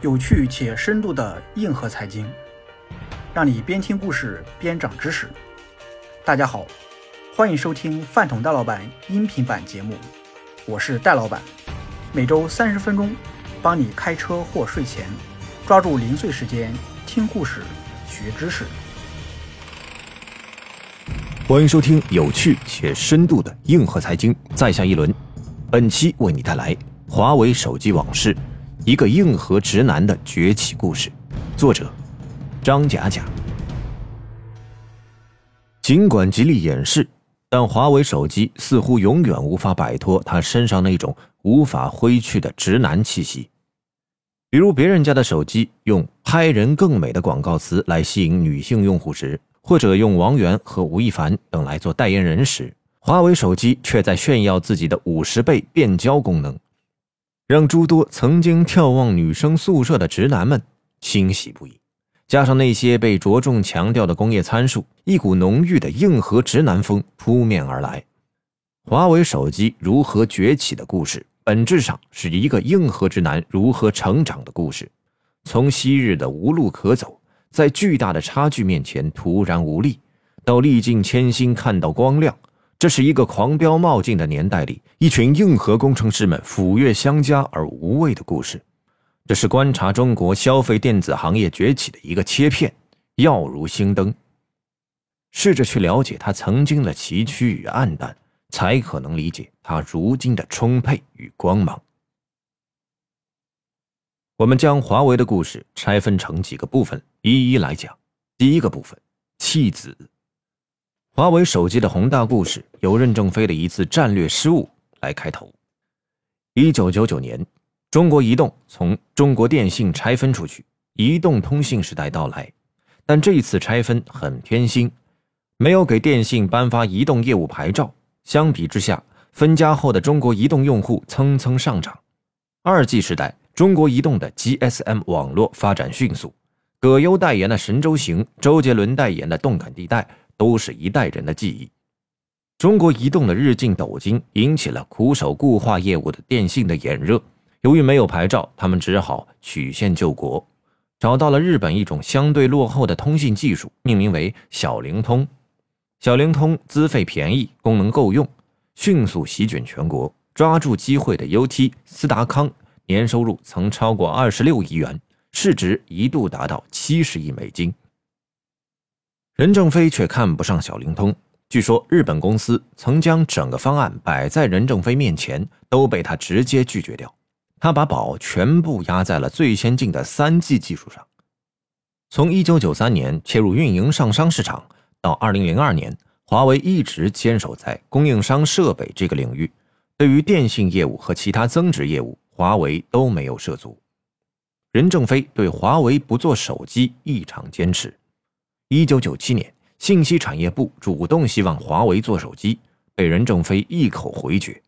有趣且深度的硬核财经，让你边听故事边长知识。大家好，欢迎收听饭桶戴老板音频版节目，我是戴老板，每周三十分钟，帮你开车或睡前抓住零碎时间听故事学知识。欢迎收听有趣且深度的硬核财经，在下一轮，本期为你带来华为手机往事。一个硬核直男的崛起故事，作者张甲甲。尽管极力掩饰，但华为手机似乎永远无法摆脱他身上那种无法挥去的直男气息。比如别人家的手机用“拍人更美”的广告词来吸引女性用户时，或者用王源和吴亦凡等来做代言人时，华为手机却在炫耀自己的五十倍变焦功能。让诸多曾经眺望女生宿舍的直男们欣喜不已，加上那些被着重强调的工业参数，一股浓郁的硬核直男风扑面而来。华为手机如何崛起的故事，本质上是一个硬核直男如何成长的故事。从昔日的无路可走，在巨大的差距面前徒然无力，到历尽千辛看到光亮。这是一个狂飙冒进的年代里，一群硬核工程师们斧钺相加而无畏的故事。这是观察中国消费电子行业崛起的一个切片，耀如星灯。试着去了解它曾经的崎岖与暗淡，才可能理解它如今的充沛与光芒。我们将华为的故事拆分成几个部分，一一来讲。第一个部分，弃子。华为手机的宏大故事由任正非的一次战略失误来开头。一九九九年，中国移动从中国电信拆分出去，移动通信时代到来。但这一次拆分很偏心，没有给电信颁发移动业务牌照。相比之下，分家后的中国移动用户蹭蹭上涨。二 G 时代，中国移动的 GSM 网络发展迅速。葛优代言的神州行，周杰伦代言的动感地带。都是一代人的记忆。中国移动的日进斗金，引起了苦守固话业务的电信的眼热。由于没有牌照，他们只好曲线救国，找到了日本一种相对落后的通信技术，命名为小灵通。小灵通资费便宜，功能够用，迅速席卷全国。抓住机会的 UT 斯达康年收入曾超过二十六亿元，市值一度达到七十亿美金。任正非却看不上小灵通。据说日本公司曾将整个方案摆在任正非面前，都被他直接拒绝掉。他把宝全部压在了最先进的三 G 技术上。从1993年切入运营上商市场到2002年，华为一直坚守在供应商设备这个领域。对于电信业务和其他增值业务，华为都没有涉足。任正非对华为不做手机异常坚持。一九九七年，信息产业部主动希望华为做手机，被任正非一口回绝。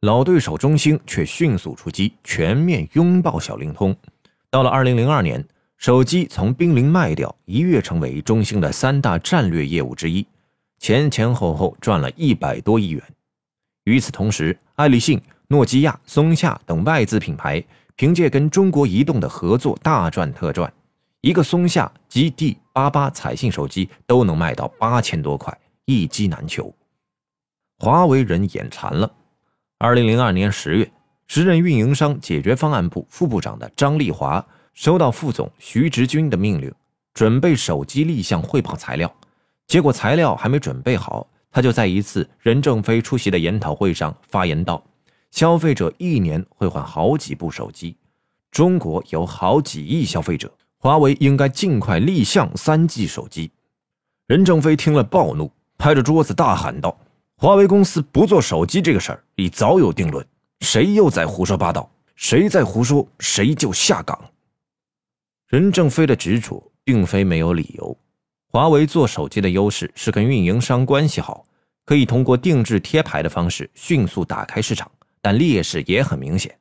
老对手中兴却迅速出击，全面拥抱小灵通。到了二零零二年，手机从濒临卖掉，一跃成为中兴的三大战略业务之一，前前后后赚了一百多亿元。与此同时，爱立信、诺基亚、松下等外资品牌凭借跟中国移动的合作大赚特赚。一个松下 GD 八八彩信手机都能卖到八千多块，一机难求。华为人眼馋了。二零零二年十月，时任运营商解决方案部副部长的张丽华收到副总徐直军的命令，准备手机立项汇报材料。结果材料还没准备好，他就在一次任正非出席的研讨会上发言道：“消费者一年会换好几部手机，中国有好几亿消费者。”华为应该尽快立项三 G 手机。任正非听了暴怒，拍着桌子大喊道：“华为公司不做手机这个事儿已早有定论，谁又在胡说八道？谁在胡说，谁就下岗。”任正非的执着并非没有理由。华为做手机的优势是跟运营商关系好，可以通过定制贴牌的方式迅速打开市场，但劣势也很明显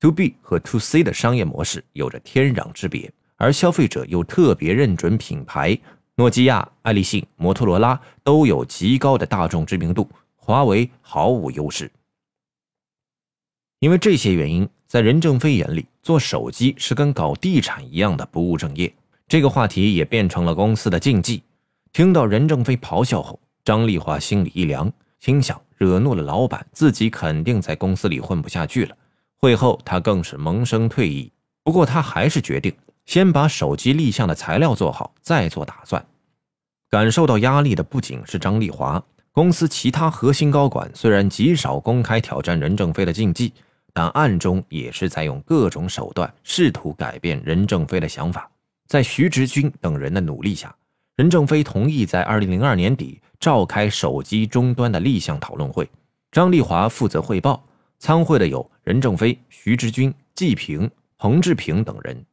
：To B 和 To C 的商业模式有着天壤之别。而消费者又特别认准品牌，诺基亚、爱立信、摩托罗拉都有极高的大众知名度，华为毫无优势。因为这些原因，在任正非眼里，做手机是跟搞地产一样的不务正业。这个话题也变成了公司的禁忌。听到任正非咆哮后，张丽华心里一凉，心想惹怒了老板，自己肯定在公司里混不下去了。会后，他更是萌生退意。不过，他还是决定先把手机立项的材料做好，再做打算。感受到压力的不仅是张丽华，公司其他核心高管虽然极少公开挑战任正非的禁忌，但暗中也是在用各种手段试图改变任正非的想法。在徐直军等人的努力下，任正非同意在二零零二年底召开手机终端的立项讨论会。张丽华负责汇报，参会的有任正非、徐直军、季平、彭志平等人。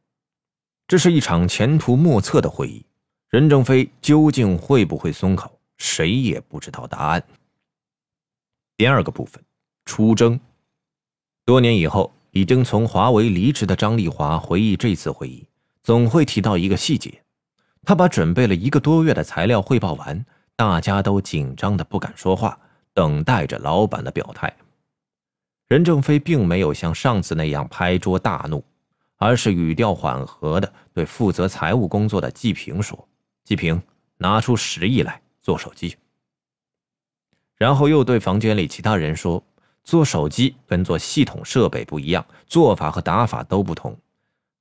这是一场前途莫测的会议。任正非究竟会不会松口，谁也不知道答案。第二个部分，出征。多年以后，已经从华为离职的张丽华回忆这次会议。总会提到一个细节，他把准备了一个多月的材料汇报完，大家都紧张的不敢说话，等待着老板的表态。任正非并没有像上次那样拍桌大怒，而是语调缓和的对负责财务工作的季平说：“季平，拿出十亿来做手机。”然后又对房间里其他人说：“做手机跟做系统设备不一样，做法和打法都不同。”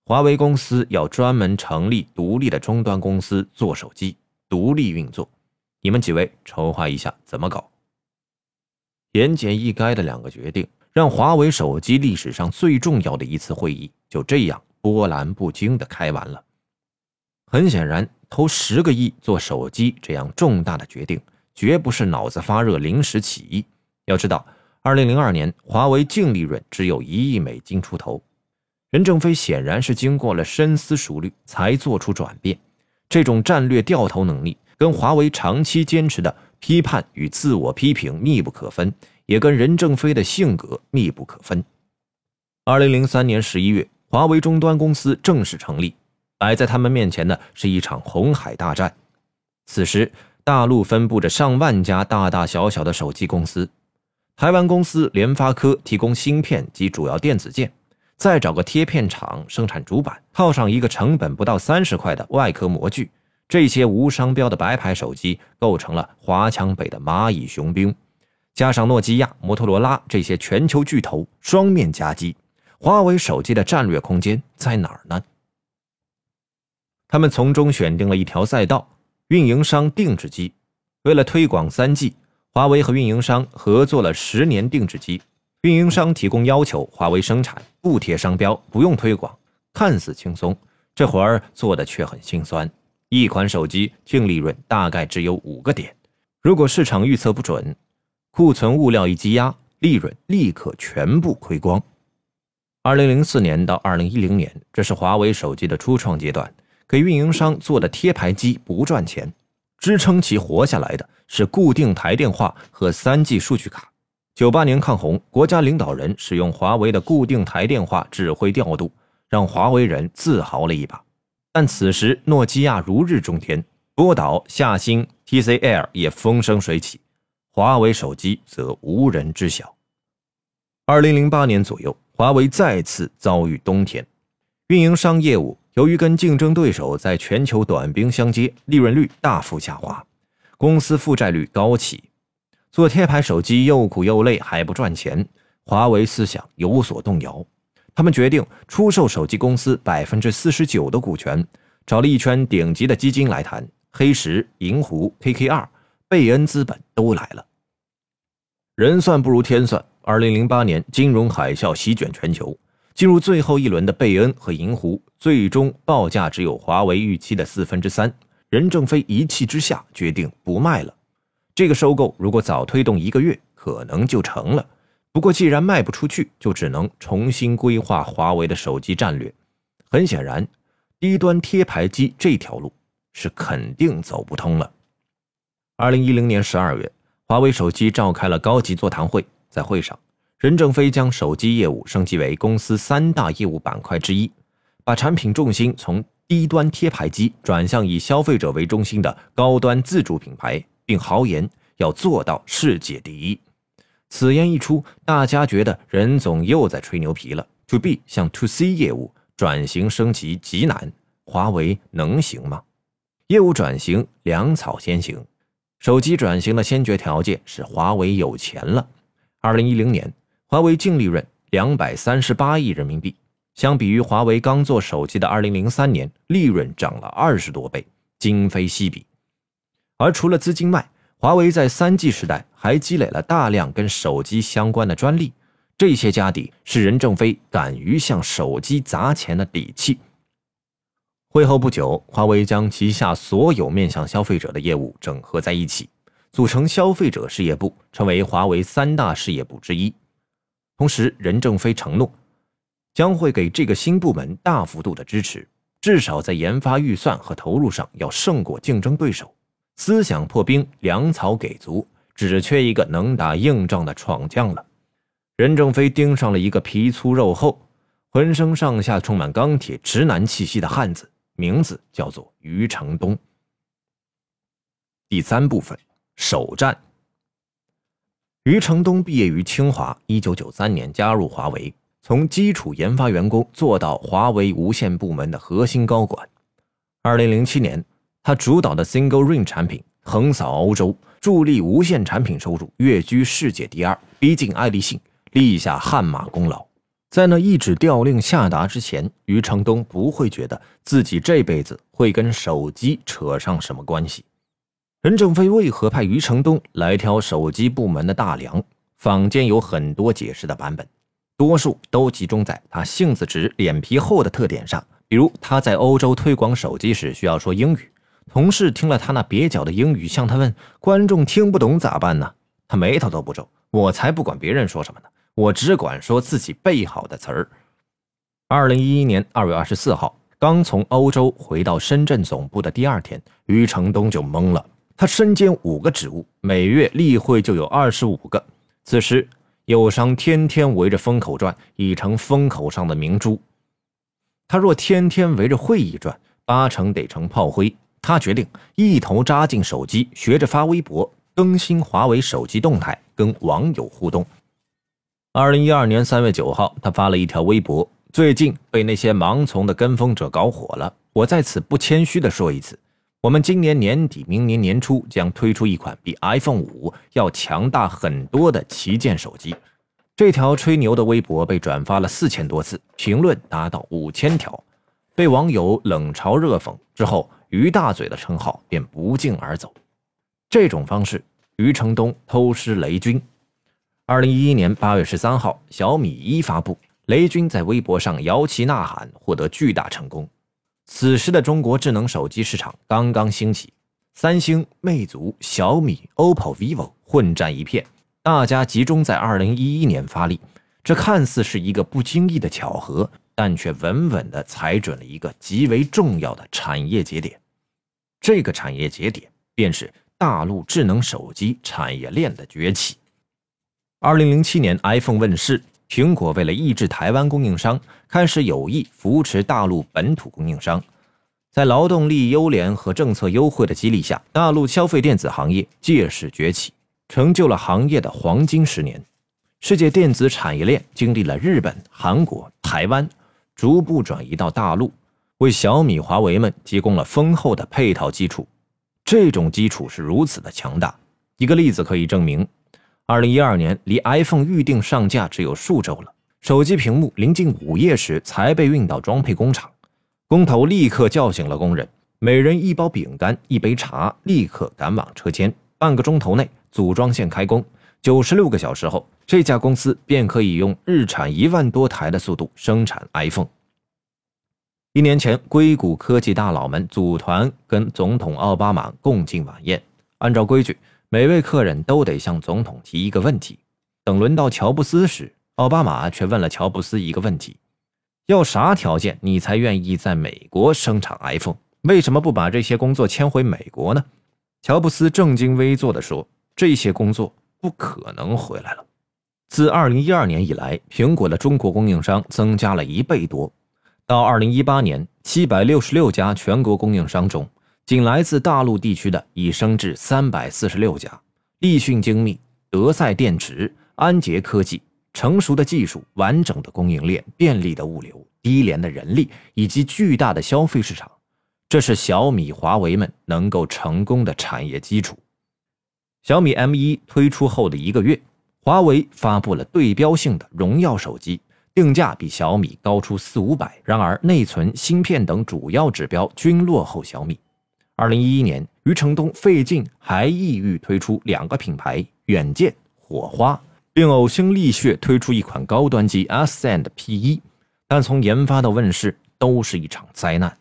华为公司要专门成立独立的终端公司做手机，独立运作。你们几位筹划一下怎么搞？言简意赅的两个决定，让华为手机历史上最重要的一次会议就这样波澜不惊的开完了。很显然，投十个亿做手机这样重大的决定，绝不是脑子发热临时起意。要知道，二零零二年华为净利润只有一亿美金出头。任正非显然是经过了深思熟虑才做出转变，这种战略掉头能力跟华为长期坚持的批判与自我批评密不可分，也跟任正非的性格密不可分。二零零三年十一月，华为终端公司正式成立，摆在他们面前的是一场红海大战。此时，大陆分布着上万家大大小小的手机公司，台湾公司联发科提供芯片及主要电子件。再找个贴片厂生产主板，套上一个成本不到三十块的外壳模具，这些无商标的白牌手机构成了华强北的蚂蚁雄兵。加上诺基亚、摩托罗拉这些全球巨头双面夹击，华为手机的战略空间在哪儿呢？他们从中选定了一条赛道：运营商定制机。为了推广三 G，华为和运营商合作了十年定制机。运营商提供要求，华为生产不贴商标，不用推广，看似轻松，这活儿做的却很心酸。一款手机净利润大概只有五个点，如果市场预测不准，库存物料一积压，利润立刻全部亏光。二零零四年到二零一零年，这是华为手机的初创阶段，给运营商做的贴牌机不赚钱，支撑其活下来的是固定台电话和三 G 数据卡。九八年抗洪，国家领导人使用华为的固定台电话指挥调度，让华为人自豪了一把。但此时，诺基亚如日中天，波导、夏新、TCL 也风生水起，华为手机则无人知晓。二零零八年左右，华为再次遭遇冬天，运营商业务由于跟竞争对手在全球短兵相接，利润率大幅下滑，公司负债率高企。做贴牌手机又苦又累还不赚钱，华为思想有所动摇。他们决定出售手机公司百分之四十九的股权，找了一圈顶级的基金来谈，黑石、银湖、KKR、贝恩资本都来了。人算不如天算，二零零八年金融海啸席卷全球，进入最后一轮的贝恩和银湖最终报价只有华为预期的四分之三。任正非一气之下决定不卖了。这个收购如果早推动一个月，可能就成了。不过既然卖不出去，就只能重新规划华为的手机战略。很显然，低端贴牌机这条路是肯定走不通了。二零一零年十二月，华为手机召开了高级座谈会，在会上，任正非将手机业务升级为公司三大业务板块之一，把产品重心从低端贴牌机转向以消费者为中心的高端自主品牌。并豪言要做到世界第一。此言一出，大家觉得任总又在吹牛皮了，To B 向 To C 业务转型升级极难，华为能行吗？业务转型粮草先行，手机转型的先决条件是华为有钱了。二零一零年，华为净利润两百三十八亿人民币，相比于华为刚做手机的二零零三年，利润涨了二十多倍，今非昔比。而除了资金外，华为在三 G 时代还积累了大量跟手机相关的专利，这些家底是任正非敢于向手机砸钱的底气。会后不久，华为将旗下所有面向消费者的业务整合在一起，组成消费者事业部，成为华为三大事业部之一。同时，任正非承诺将会给这个新部门大幅度的支持，至少在研发预算和投入上要胜过竞争对手。思想破冰，粮草给足，只缺一个能打硬仗的闯将了。任正非盯上了一个皮粗肉厚、浑身上下充满钢铁直男气息的汉子，名字叫做余承东。第三部分，首战。余承东毕业于清华，一九九三年加入华为，从基础研发员工做到华为无线部门的核心高管。二零零七年。他主导的 Single Ring 产品横扫欧洲，助力无线产品收入跃居世界第二，逼近爱立信，立下汗马功劳。在那一纸调令下达之前，余承东不会觉得自己这辈子会跟手机扯上什么关系。任正非为何派余承东来挑手机部门的大梁？坊间有很多解释的版本，多数都集中在他性子直、脸皮厚的特点上，比如他在欧洲推广手机时需要说英语。同事听了他那蹩脚的英语，向他问：“观众听不懂咋办呢？”他眉头都不皱：“我才不管别人说什么呢，我只管说自己背好的词儿。”二零一一年二月二十四号，刚从欧洲回到深圳总部的第二天，余承东就懵了。他身兼五个职务，每月例会就有二十五个。此时，友商天天围着风口转，已成风口上的明珠。他若天天围着会议转，八成得成炮灰。他决定一头扎进手机，学着发微博，更新华为手机动态，跟网友互动。二零一二年三月九号，他发了一条微博：“最近被那些盲从的跟风者搞火了，我在此不谦虚地说一次，我们今年年底、明年年初将推出一款比 iPhone 五要强大很多的旗舰手机。”这条吹牛的微博被转发了四千多次，评论达到五千条，被网友冷嘲热讽之后。于大嘴的称号便不胫而走。这种方式，余承东偷师雷军。二零一一年八月十三号，小米一发布，雷军在微博上摇旗呐喊，获得巨大成功。此时的中国智能手机市场刚刚兴起，三星、魅族、小米、OPPO、vivo 混战一片，大家集中在二零一一年发力。这看似是一个不经意的巧合，但却稳稳地踩准了一个极为重要的产业节点。这个产业节点便是大陆智能手机产业链的崛起。二零零七年，iPhone 问世，苹果为了抑制台湾供应商，开始有意扶持大陆本土供应商。在劳动力优廉和政策优惠的激励下，大陆消费电子行业借势崛起，成就了行业的黄金十年。世界电子产业链经历了日本、韩国、台湾，逐步转移到大陆。为小米、华为们提供了丰厚的配套基础，这种基础是如此的强大。一个例子可以证明：二零一二年离 iPhone 预定上架只有数周了，手机屏幕临近午夜时才被运到装配工厂，工头立刻叫醒了工人，每人一包饼干、一杯茶，立刻赶往车间。半个钟头内，组装线开工，九十六个小时后，这家公司便可以用日产一万多台的速度生产 iPhone。一年前，硅谷科技大佬们组团跟总统奥巴马共进晚宴。按照规矩，每位客人都得向总统提一个问题。等轮到乔布斯时，奥巴马却问了乔布斯一个问题：要啥条件你才愿意在美国生产 iPhone？为什么不把这些工作迁回美国呢？乔布斯正襟危坐地说：“这些工作不可能回来了。”自2012年以来，苹果的中国供应商增加了一倍多。到二零一八年，七百六十六家全国供应商中，仅来自大陆地区的已升至三百四十六家。立讯精密、德赛电池、安捷科技、成熟的技术、完整的供应链、便利的物流、低廉的人力以及巨大的消费市场，这是小米、华为们能够成功的产业基础。小米 M1 推出后的一个月，华为发布了对标性的荣耀手机，定价比小米高出四五百，然而内存、芯片等主要指标均落后小米。二零一一年，余承东费劲还意欲推出两个品牌远见、火花，并呕心沥血推出一款高端机 Ascend P1，但从研发到问世都是一场灾难。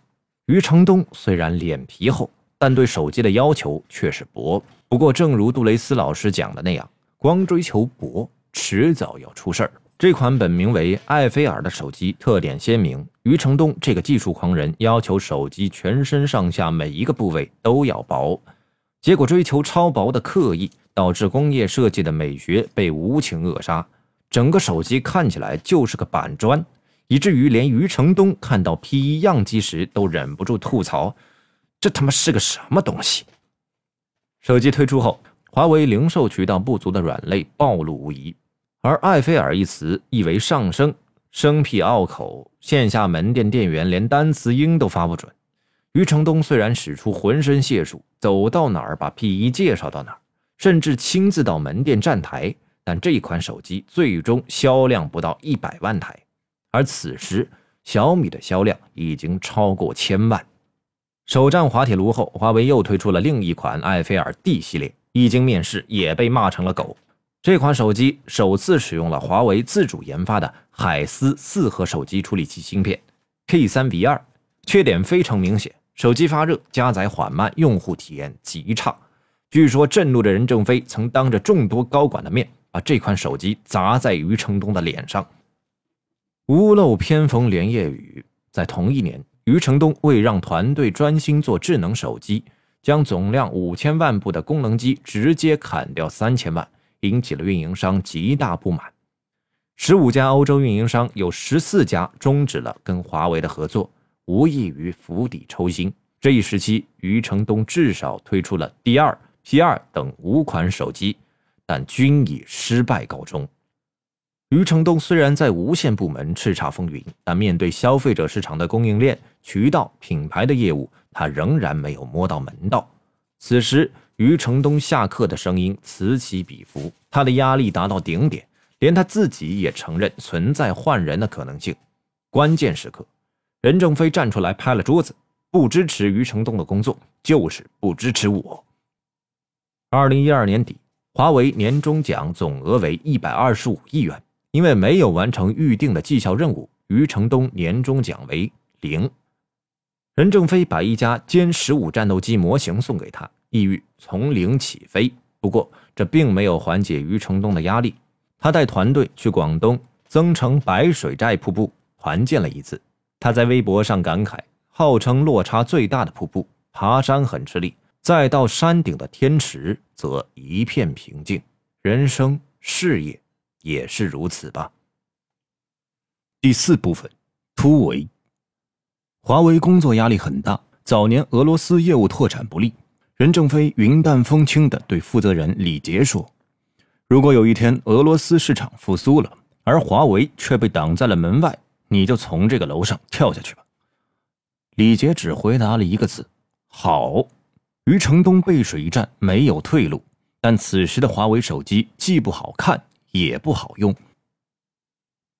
余承东虽然脸皮厚，但对手机的要求却是薄。不过，正如杜蕾斯老师讲的那样，光追求薄，迟早要出事儿。这款本名为艾菲尔的手机特点鲜明。余承东这个技术狂人要求手机全身上下每一个部位都要薄，结果追求超薄的刻意，导致工业设计的美学被无情扼杀。整个手机看起来就是个板砖，以至于连余承东看到 P1 样机时都忍不住吐槽：“这他妈是个什么东西？”手机推出后，华为零售渠道不足的软肋暴露无遗。而“埃菲尔”一词意为上升，生僻拗口，线下门店店员连单词音都发不准。余承东虽然使出浑身解数，走到哪儿把 P1 介绍到哪儿，甚至亲自到门店站台，但这款手机最终销量不到一百万台。而此时，小米的销量已经超过千万。首战滑铁卢后，华为又推出了另一款埃菲尔 D 系列，一经面世也被骂成了狗。这款手机首次使用了华为自主研发的海思四核手机处理器芯片 K3V2，缺点非常明显：手机发热、加载缓慢，用户体验极差。据说震怒的任正非曾当着众多高管的面把这款手机砸在余承东的脸上。屋漏偏逢连夜雨，在同一年，余承东为让团队专心做智能手机，将总量五千万部的功能机直接砍掉三千万。引起了运营商极大不满，十五家欧洲运营商有十四家终止了跟华为的合作，无异于釜底抽薪。这一时期，余承东至少推出了 D 二、P 二等五款手机，但均以失败告终。余承东虽然在无线部门叱咤风云，但面对消费者市场的供应链、渠道、品牌的业务，他仍然没有摸到门道。此时。余承东下课的声音此起彼伏，他的压力达到顶点，连他自己也承认存在换人的可能性。关键时刻，任正非站出来拍了桌子，不支持余承东的工作，就是不支持我。二零一二年底，华为年终奖总额为一百二十五亿元，因为没有完成预定的绩效任务，余承东年终奖为零。任正非把一家歼十五战斗机模型送给他。意欲从零起飞，不过这并没有缓解余承东的压力。他带团队去广东增城白水寨瀑布团建了一次。他在微博上感慨：“号称落差最大的瀑布，爬山很吃力；再到山顶的天池，则一片平静。人生事业也是如此吧。”第四部分，突围。华为工作压力很大，早年俄罗斯业务拓展不利。任正非云淡风轻地对负责人李杰说：“如果有一天俄罗斯市场复苏了，而华为却被挡在了门外，你就从这个楼上跳下去吧。”李杰只回答了一个字：“好。”余承东背水一战，没有退路。但此时的华为手机既不好看，也不好用。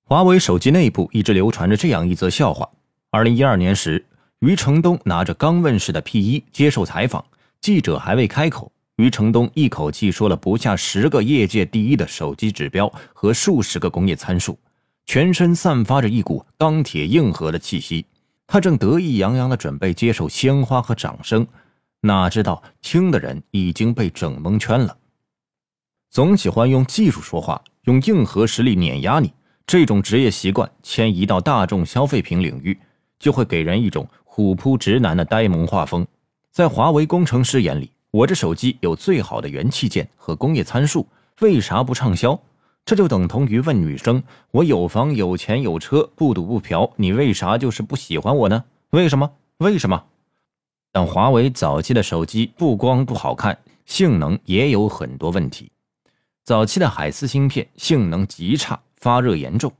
华为手机内部一直流传着这样一则笑话：二零一二年时，余承东拿着刚问世的 P1 接受采访。记者还未开口，余承东一口气说了不下十个业界第一的手机指标和数十个工业参数，全身散发着一股钢铁硬核的气息。他正得意洋洋地准备接受鲜花和掌声，哪知道听的人已经被整蒙圈了。总喜欢用技术说话，用硬核实力碾压你，这种职业习惯迁移到大众消费品领域，就会给人一种虎扑直男的呆萌画风。在华为工程师眼里，我这手机有最好的元器件和工业参数，为啥不畅销？这就等同于问女生：“我有房有钱有车，不赌不嫖，你为啥就是不喜欢我呢？为什么？为什么？”但华为早期的手机不光不好看，性能也有很多问题。早期的海思芯片性能极差，发热严重。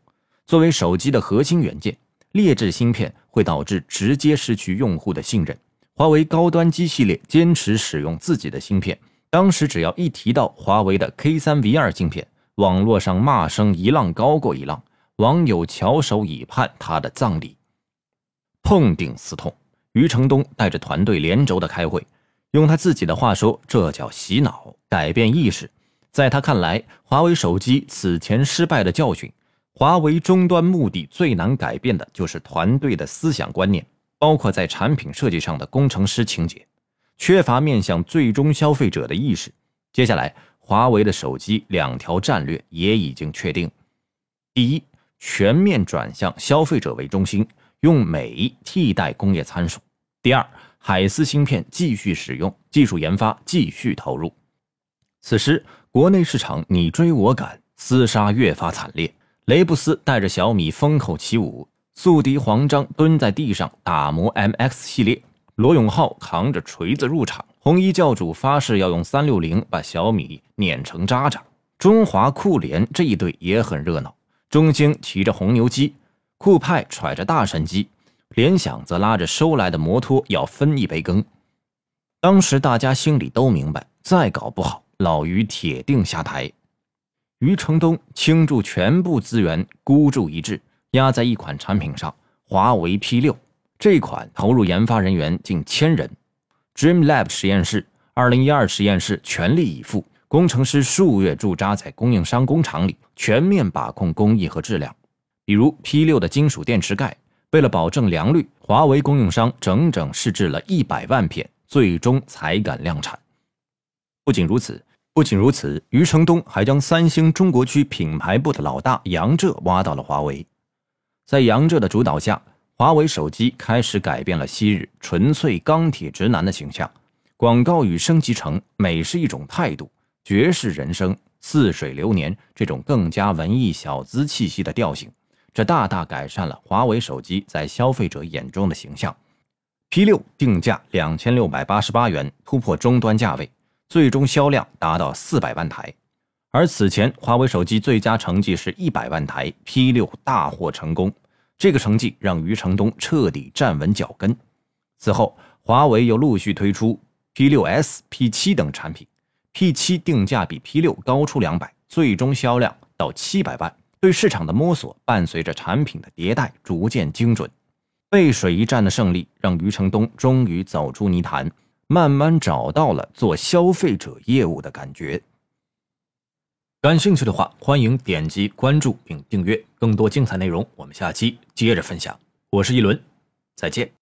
作为手机的核心元件，劣质芯片会导致直接失去用户的信任。华为高端机系列坚持使用自己的芯片，当时只要一提到华为的 K3V2 芯片，网络上骂声一浪高过一浪，网友翘首以盼他的葬礼。痛定思痛，余承东带着团队连轴的开会，用他自己的话说，这叫洗脑，改变意识。在他看来，华为手机此前失败的教训，华为终端目的最难改变的就是团队的思想观念，包括在产品设计上的工程师情节，缺乏面向最终消费者的意识。接下来，华为的手机两条战略也已经确定：第一，全面转向消费者为中心，用美替代工业参数；第二，海思芯片继续使用，技术研发继续投入。此时，国内市场你追我赶，厮杀越发惨烈。雷布斯带着小米风口起舞，宿敌黄章蹲在地上打磨 MX 系列，罗永浩扛着锤子入场，红衣教主发誓要用三六零把小米碾成渣渣。中华酷联这一队也很热闹，中兴骑着红牛机，酷派揣着大神机，联想则拉着收来的摩托要分一杯羹。当时大家心里都明白，再搞不好。老于铁定下台，余承东倾注全部资源，孤注一掷，压在一款产品上——华为 P 六。这款投入研发人员近千人，DreamLab 实验室、二零一二实验室全力以赴，工程师数月驻扎在供应商工厂里，全面把控工艺和质量。比如 P 六的金属电池盖，为了保证良率，华为供应商整整试制了一百万片，最终才敢量产。不仅如此。不仅如此，余承东还将三星中国区品牌部的老大杨浙挖到了华为。在杨浙的主导下，华为手机开始改变了昔日纯粹钢铁直男的形象。广告语升级成“美是一种态度，绝世人生，似水流年”这种更加文艺小资气息的调性，这大大改善了华为手机在消费者眼中的形象。P 六定价两千六百八十八元，突破终端价位。最终销量达到四百万台，而此前华为手机最佳成绩是一百万台，P 六大获成功。这个成绩让余承东彻底站稳脚跟。此后，华为又陆续推出 P 六 S、P 七等产品，P 七定价比 P 六高出两百，最终销量到七百万。对市场的摸索伴随着产品的迭代逐渐精准。背水一战的胜利让余承东终于走出泥潭。慢慢找到了做消费者业务的感觉。感兴趣的话，欢迎点击关注并订阅更多精彩内容。我们下期接着分享。我是一轮，再见。